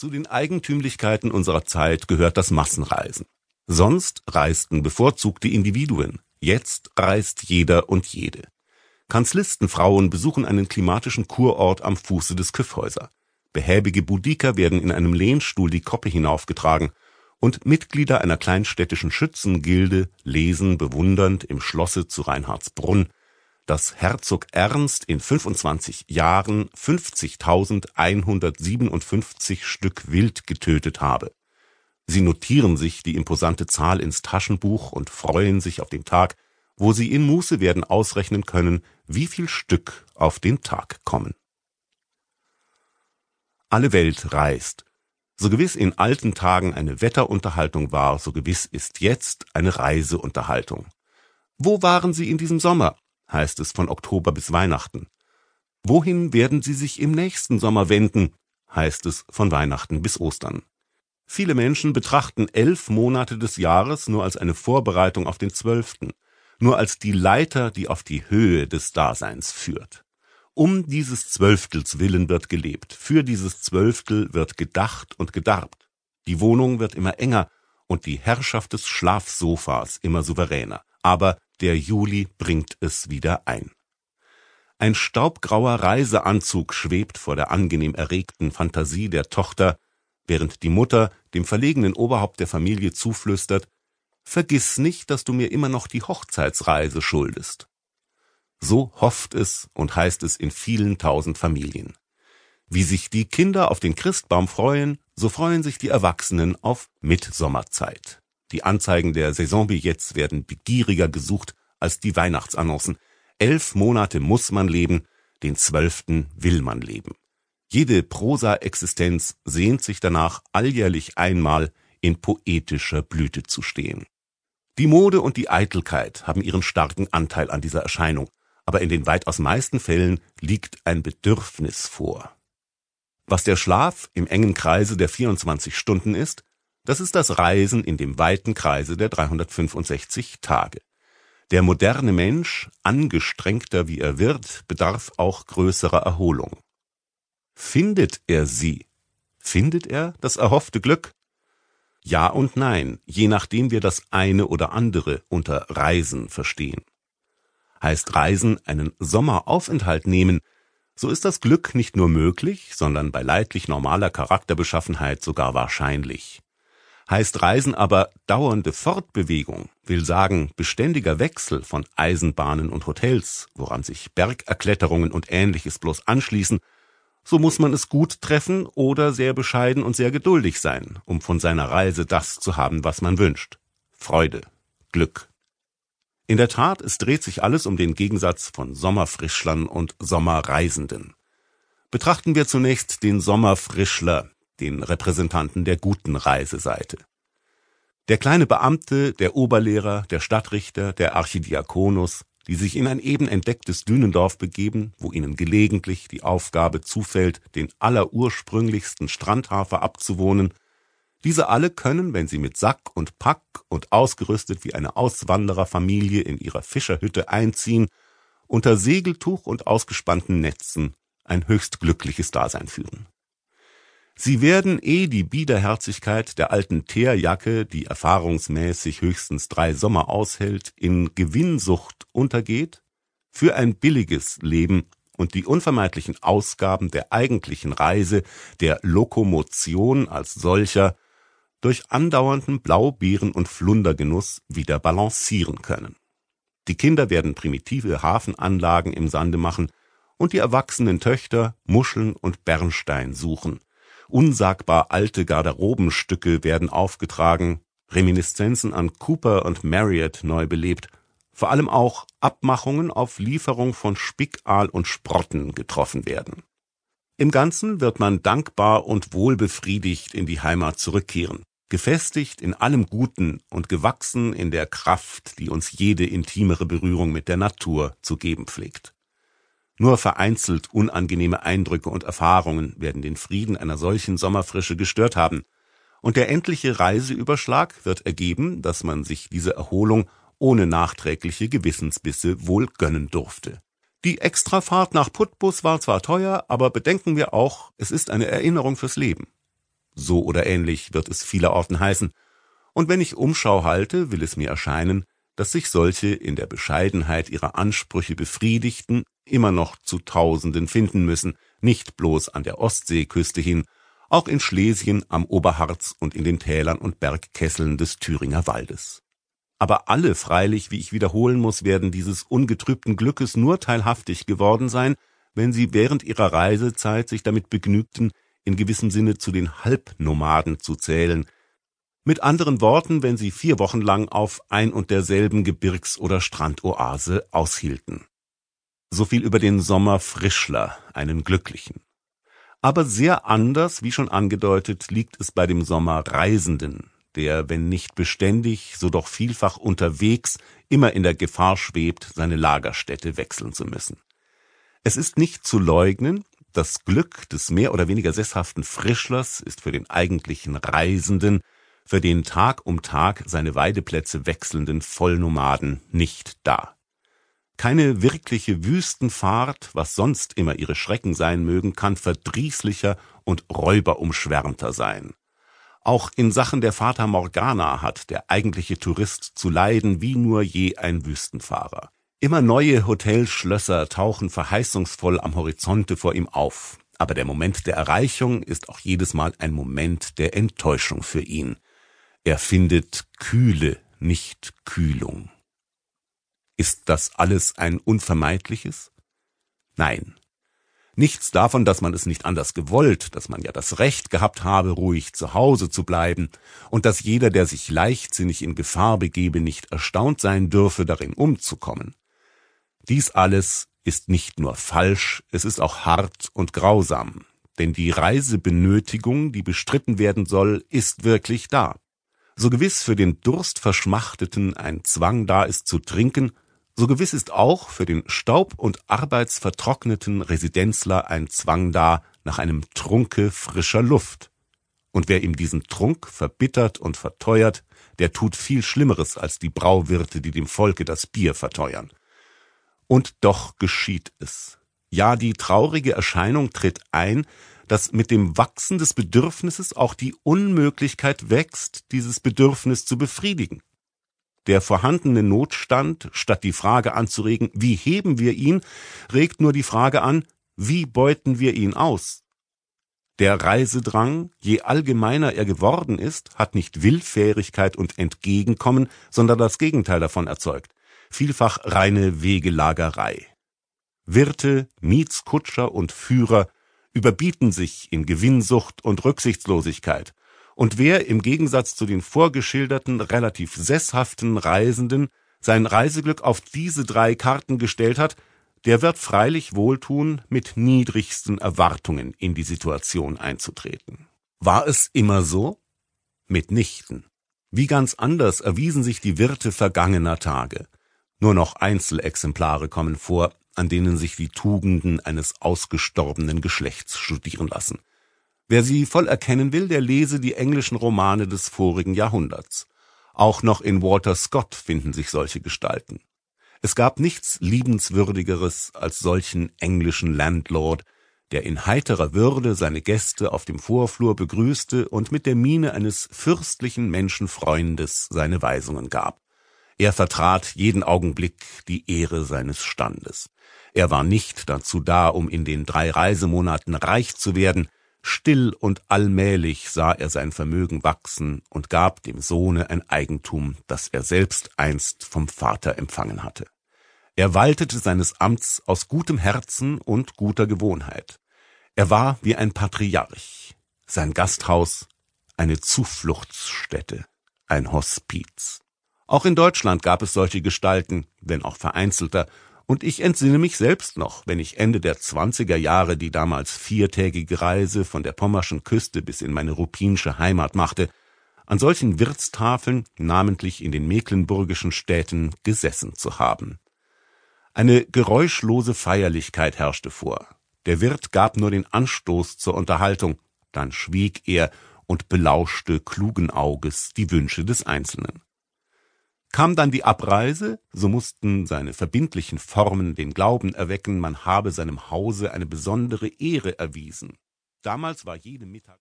Zu den Eigentümlichkeiten unserer Zeit gehört das Massenreisen. Sonst reisten bevorzugt die Individuen. Jetzt reist jeder und jede. Kanzlistenfrauen besuchen einen klimatischen Kurort am Fuße des Kyffhäuser. Behäbige Budiker werden in einem Lehnstuhl die Koppe hinaufgetragen und Mitglieder einer kleinstädtischen Schützengilde lesen bewundernd im Schlosse zu Reinhardsbrunn dass Herzog Ernst in 25 Jahren 50.157 Stück Wild getötet habe. Sie notieren sich die imposante Zahl ins Taschenbuch und freuen sich auf den Tag, wo sie in Muße werden ausrechnen können, wie viel Stück auf den Tag kommen. Alle Welt reist. So gewiss in alten Tagen eine Wetterunterhaltung war, so gewiss ist jetzt eine Reiseunterhaltung. Wo waren Sie in diesem Sommer? Heißt es von Oktober bis Weihnachten. Wohin werden sie sich im nächsten Sommer wenden, heißt es von Weihnachten bis Ostern. Viele Menschen betrachten elf Monate des Jahres nur als eine Vorbereitung auf den zwölften, nur als die Leiter, die auf die Höhe des Daseins führt. Um dieses Zwölftels willen wird gelebt, für dieses Zwölftel wird gedacht und gedarbt. Die Wohnung wird immer enger und die Herrschaft des Schlafsofas immer souveräner. Aber der Juli bringt es wieder ein. Ein staubgrauer Reiseanzug schwebt vor der angenehm erregten Fantasie der Tochter, während die Mutter dem verlegenen Oberhaupt der Familie zuflüstert, Vergiss nicht, dass du mir immer noch die Hochzeitsreise schuldest. So hofft es und heißt es in vielen tausend Familien. Wie sich die Kinder auf den Christbaum freuen, so freuen sich die Erwachsenen auf Mitsommerzeit. Die Anzeigen der Saisonbillets werden begieriger gesucht als die Weihnachtsannoncen. Elf Monate muss man leben, den zwölften will man leben. Jede Prosa-Existenz sehnt sich danach, alljährlich einmal in poetischer Blüte zu stehen. Die Mode und die Eitelkeit haben ihren starken Anteil an dieser Erscheinung, aber in den weitaus meisten Fällen liegt ein Bedürfnis vor. Was der Schlaf im engen Kreise der 24 Stunden ist, das ist das Reisen in dem weiten Kreise der 365 Tage. Der moderne Mensch, angestrengter wie er wird, bedarf auch größerer Erholung. Findet er sie? Findet er das erhoffte Glück? Ja und nein, je nachdem wir das eine oder andere unter Reisen verstehen. Heißt Reisen einen Sommeraufenthalt nehmen, so ist das Glück nicht nur möglich, sondern bei leidlich normaler Charakterbeschaffenheit sogar wahrscheinlich. Heißt Reisen aber dauernde Fortbewegung, will sagen beständiger Wechsel von Eisenbahnen und Hotels, woran sich Bergerkletterungen und ähnliches bloß anschließen, so muss man es gut treffen oder sehr bescheiden und sehr geduldig sein, um von seiner Reise das zu haben, was man wünscht. Freude, Glück. In der Tat, es dreht sich alles um den Gegensatz von Sommerfrischlern und Sommerreisenden. Betrachten wir zunächst den Sommerfrischler, den Repräsentanten der guten Reiseseite. Der kleine Beamte, der Oberlehrer, der Stadtrichter, der Archidiakonus, die sich in ein eben entdecktes Dünendorf begeben, wo ihnen gelegentlich die Aufgabe zufällt, den allerursprünglichsten Strandhafer abzuwohnen, diese alle können, wenn sie mit Sack und Pack und ausgerüstet wie eine Auswandererfamilie in ihrer Fischerhütte einziehen, unter Segeltuch und ausgespannten Netzen ein höchst glückliches Dasein führen. Sie werden, eh die Biederherzigkeit der alten Teerjacke, die erfahrungsmäßig höchstens drei Sommer aushält, in Gewinnsucht untergeht, für ein billiges Leben und die unvermeidlichen Ausgaben der eigentlichen Reise, der Lokomotion als solcher, durch andauernden Blaubeeren- und Flundergenuss wieder balancieren können. Die Kinder werden primitive Hafenanlagen im Sande machen und die erwachsenen Töchter Muscheln und Bernstein suchen, Unsagbar alte Garderobenstücke werden aufgetragen, Reminiszenzen an Cooper und Marriott neu belebt, vor allem auch Abmachungen auf Lieferung von Spickaal und Sprotten getroffen werden. Im Ganzen wird man dankbar und wohlbefriedigt in die Heimat zurückkehren, gefestigt in allem Guten und gewachsen in der Kraft, die uns jede intimere Berührung mit der Natur zu geben pflegt. Nur vereinzelt unangenehme Eindrücke und Erfahrungen werden den Frieden einer solchen Sommerfrische gestört haben, und der endliche Reiseüberschlag wird ergeben, dass man sich diese Erholung ohne nachträgliche Gewissensbisse wohl gönnen durfte. Die Extrafahrt nach Putbus war zwar teuer, aber bedenken wir auch, es ist eine Erinnerung fürs Leben. So oder ähnlich wird es vielerorten heißen. Und wenn ich Umschau halte, will es mir erscheinen, dass sich solche in der Bescheidenheit ihrer Ansprüche befriedigten immer noch zu Tausenden finden müssen, nicht bloß an der Ostseeküste hin, auch in Schlesien, am Oberharz und in den Tälern und Bergkesseln des Thüringer Waldes. Aber alle freilich, wie ich wiederholen muss, werden dieses ungetrübten Glückes nur teilhaftig geworden sein, wenn sie während ihrer Reisezeit sich damit begnügten, in gewissem Sinne zu den Halbnomaden zu zählen, mit anderen Worten, wenn sie vier Wochen lang auf ein und derselben Gebirgs- oder Strandoase aushielten. So viel über den Sommer Frischler, einen glücklichen. Aber sehr anders, wie schon angedeutet, liegt es bei dem Sommer Reisenden, der, wenn nicht beständig, so doch vielfach unterwegs, immer in der Gefahr schwebt, seine Lagerstätte wechseln zu müssen. Es ist nicht zu leugnen, das Glück des mehr oder weniger sesshaften Frischlers ist für den eigentlichen Reisenden, für den Tag um Tag seine Weideplätze wechselnden Vollnomaden nicht da. Keine wirkliche Wüstenfahrt, was sonst immer ihre Schrecken sein mögen, kann verdrießlicher und räuberumschwärmter sein. Auch in Sachen der Fata Morgana hat der eigentliche Tourist zu leiden wie nur je ein Wüstenfahrer. Immer neue Hotelschlösser tauchen verheißungsvoll am Horizonte vor ihm auf. Aber der Moment der Erreichung ist auch jedes Mal ein Moment der Enttäuschung für ihn. Er findet Kühle, nicht Kühlung. Ist das alles ein Unvermeidliches? Nein. Nichts davon, dass man es nicht anders gewollt, dass man ja das Recht gehabt habe, ruhig zu Hause zu bleiben, und dass jeder, der sich leichtsinnig in Gefahr begebe, nicht erstaunt sein dürfe, darin umzukommen. Dies alles ist nicht nur falsch, es ist auch hart und grausam, denn die Reisebenötigung, die bestritten werden soll, ist wirklich da. So gewiss für den Durstverschmachteten ein Zwang da ist zu trinken, so gewiss ist auch für den staub- und arbeitsvertrockneten Residenzler ein Zwang da nach einem Trunke frischer Luft. Und wer ihm diesen Trunk verbittert und verteuert, der tut viel Schlimmeres als die Brauwirte, die dem Volke das Bier verteuern. Und doch geschieht es. Ja, die traurige Erscheinung tritt ein, dass mit dem Wachsen des Bedürfnisses auch die Unmöglichkeit wächst, dieses Bedürfnis zu befriedigen. Der vorhandene Notstand, statt die Frage anzuregen, wie heben wir ihn, regt nur die Frage an, wie beuten wir ihn aus? Der Reisedrang, je allgemeiner er geworden ist, hat nicht Willfährigkeit und Entgegenkommen, sondern das Gegenteil davon erzeugt vielfach reine Wegelagerei. Wirte, Mietskutscher und Führer überbieten sich in Gewinnsucht und Rücksichtslosigkeit, und wer im Gegensatz zu den vorgeschilderten relativ sesshaften Reisenden sein Reiseglück auf diese drei Karten gestellt hat, der wird freilich wohltun, mit niedrigsten Erwartungen in die Situation einzutreten. War es immer so? Mitnichten. Wie ganz anders erwiesen sich die Wirte vergangener Tage. Nur noch Einzelexemplare kommen vor, an denen sich die Tugenden eines ausgestorbenen Geschlechts studieren lassen. Wer sie voll erkennen will, der lese die englischen Romane des vorigen Jahrhunderts. Auch noch in Walter Scott finden sich solche Gestalten. Es gab nichts liebenswürdigeres als solchen englischen Landlord, der in heiterer Würde seine Gäste auf dem Vorflur begrüßte und mit der Miene eines fürstlichen Menschenfreundes seine Weisungen gab. Er vertrat jeden Augenblick die Ehre seines Standes. Er war nicht dazu da, um in den drei Reisemonaten reich zu werden, still und allmählich sah er sein Vermögen wachsen und gab dem Sohne ein Eigentum, das er selbst einst vom Vater empfangen hatte. Er waltete seines Amts aus gutem Herzen und guter Gewohnheit. Er war wie ein Patriarch, sein Gasthaus eine Zufluchtsstätte, ein Hospiz. Auch in Deutschland gab es solche Gestalten, wenn auch vereinzelter, und ich entsinne mich selbst noch, wenn ich Ende der zwanziger Jahre die damals viertägige Reise von der pommerschen Küste bis in meine rupinsche Heimat machte, an solchen Wirtstafeln, namentlich in den mecklenburgischen Städten, gesessen zu haben. Eine geräuschlose Feierlichkeit herrschte vor. Der Wirt gab nur den Anstoß zur Unterhaltung, dann schwieg er und belauschte klugen Auges die Wünsche des Einzelnen. Kam dann die Abreise, so mussten seine verbindlichen Formen den Glauben erwecken, man habe seinem Hause eine besondere Ehre erwiesen. Damals war jede Mittag